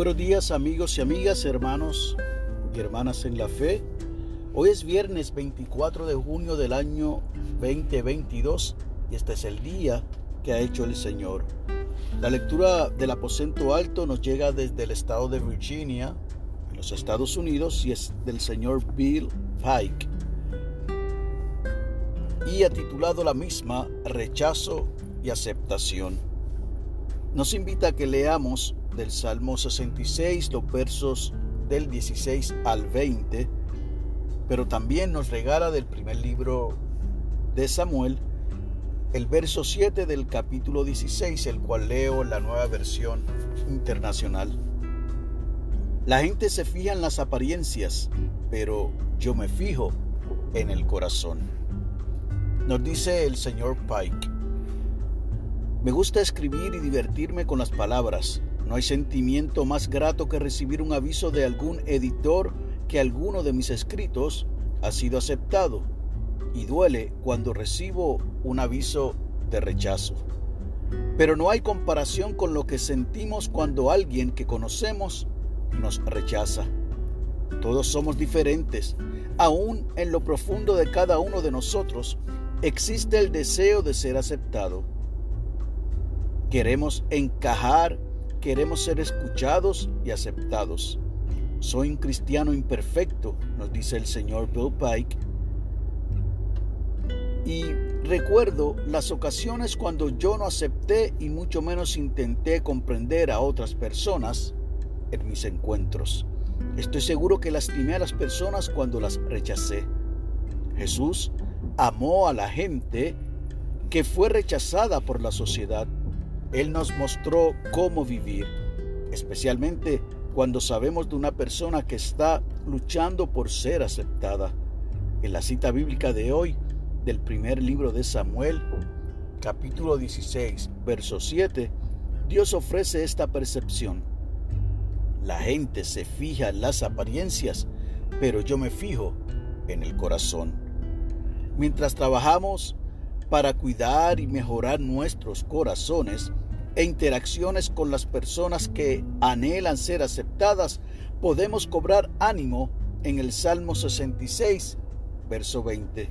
buenos días amigos y amigas, hermanos y hermanas en la fe. Hoy es viernes 24 de junio del año 2022 y este es el día que ha hecho el Señor. La lectura del aposento alto nos llega desde el estado de Virginia, en los Estados Unidos, y es del señor Bill Pike. Y ha titulado la misma Rechazo y aceptación. Nos invita a que leamos del Salmo 66, los versos del 16 al 20, pero también nos regala del primer libro de Samuel, el verso 7 del capítulo 16, el cual leo la nueva versión internacional. La gente se fija en las apariencias, pero yo me fijo en el corazón. Nos dice el señor Pike. Me gusta escribir y divertirme con las palabras. No hay sentimiento más grato que recibir un aviso de algún editor que alguno de mis escritos ha sido aceptado y duele cuando recibo un aviso de rechazo. Pero no hay comparación con lo que sentimos cuando alguien que conocemos nos rechaza. Todos somos diferentes. Aún en lo profundo de cada uno de nosotros existe el deseo de ser aceptado. Queremos encajar queremos ser escuchados y aceptados. Soy un cristiano imperfecto, nos dice el señor Bill Pike. Y recuerdo las ocasiones cuando yo no acepté y mucho menos intenté comprender a otras personas en mis encuentros. Estoy seguro que lastimé a las personas cuando las rechacé. Jesús amó a la gente que fue rechazada por la sociedad él nos mostró cómo vivir, especialmente cuando sabemos de una persona que está luchando por ser aceptada. En la cita bíblica de hoy, del primer libro de Samuel, capítulo 16, verso 7, Dios ofrece esta percepción. La gente se fija en las apariencias, pero yo me fijo en el corazón. Mientras trabajamos para cuidar y mejorar nuestros corazones e interacciones con las personas que anhelan ser aceptadas, podemos cobrar ánimo en el Salmo 66, verso 20.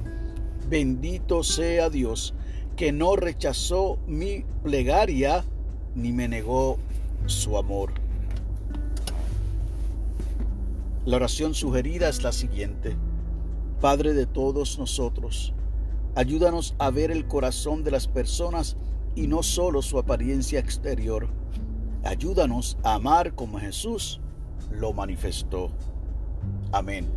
Bendito sea Dios que no rechazó mi plegaria ni me negó su amor. La oración sugerida es la siguiente. Padre de todos nosotros, Ayúdanos a ver el corazón de las personas y no solo su apariencia exterior. Ayúdanos a amar como Jesús lo manifestó. Amén.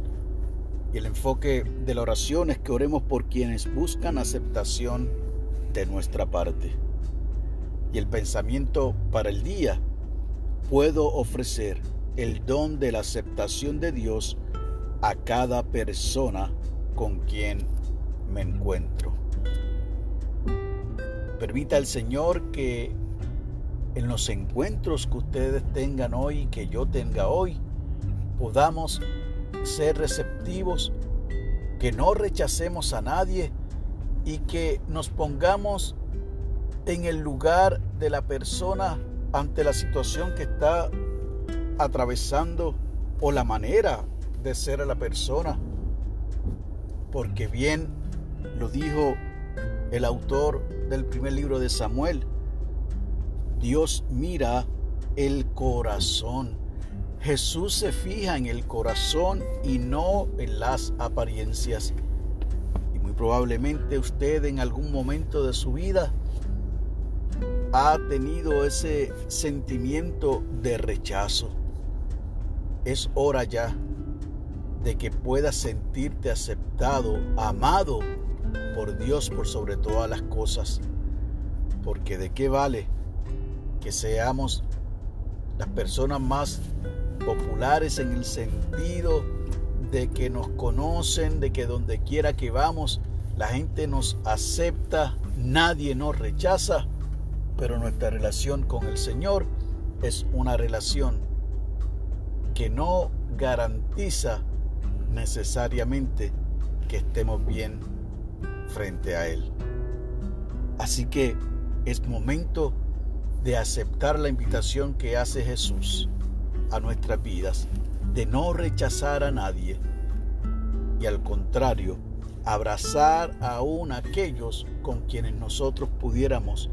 Y el enfoque de la oración es que oremos por quienes buscan aceptación de nuestra parte. Y el pensamiento para el día, puedo ofrecer el don de la aceptación de Dios a cada persona con quien me encuentro. Permita al Señor que en los encuentros que ustedes tengan hoy, que yo tenga hoy, podamos ser receptivos, que no rechacemos a nadie y que nos pongamos en el lugar de la persona ante la situación que está atravesando o la manera de ser a la persona. Porque bien lo dijo el autor del primer libro de Samuel. Dios mira el corazón. Jesús se fija en el corazón y no en las apariencias. Y muy probablemente usted en algún momento de su vida ha tenido ese sentimiento de rechazo. Es hora ya de que puedas sentirte aceptado, amado por Dios por sobre todas las cosas. Porque de qué vale que seamos las personas más populares en el sentido de que nos conocen, de que donde quiera que vamos, la gente nos acepta, nadie nos rechaza, pero nuestra relación con el Señor es una relación que no garantiza necesariamente que estemos bien frente a Él. Así que es momento de aceptar la invitación que hace Jesús. a nuestras vidas, de no rechazar a nadie y al contrario, abrazar aún a aquellos con quienes nosotros pudiéramos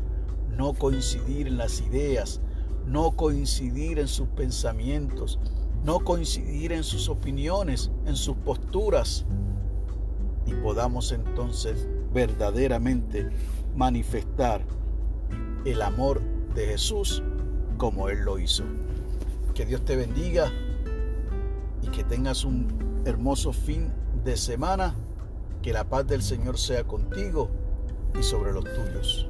no coincidir en las ideas, no coincidir en sus pensamientos, no coincidir en sus opiniones, en sus posturas, y podamos entonces verdaderamente manifestar el amor de Jesús como Él lo hizo. Que Dios te bendiga y que tengas un hermoso fin de semana. Que la paz del Señor sea contigo y sobre los tuyos.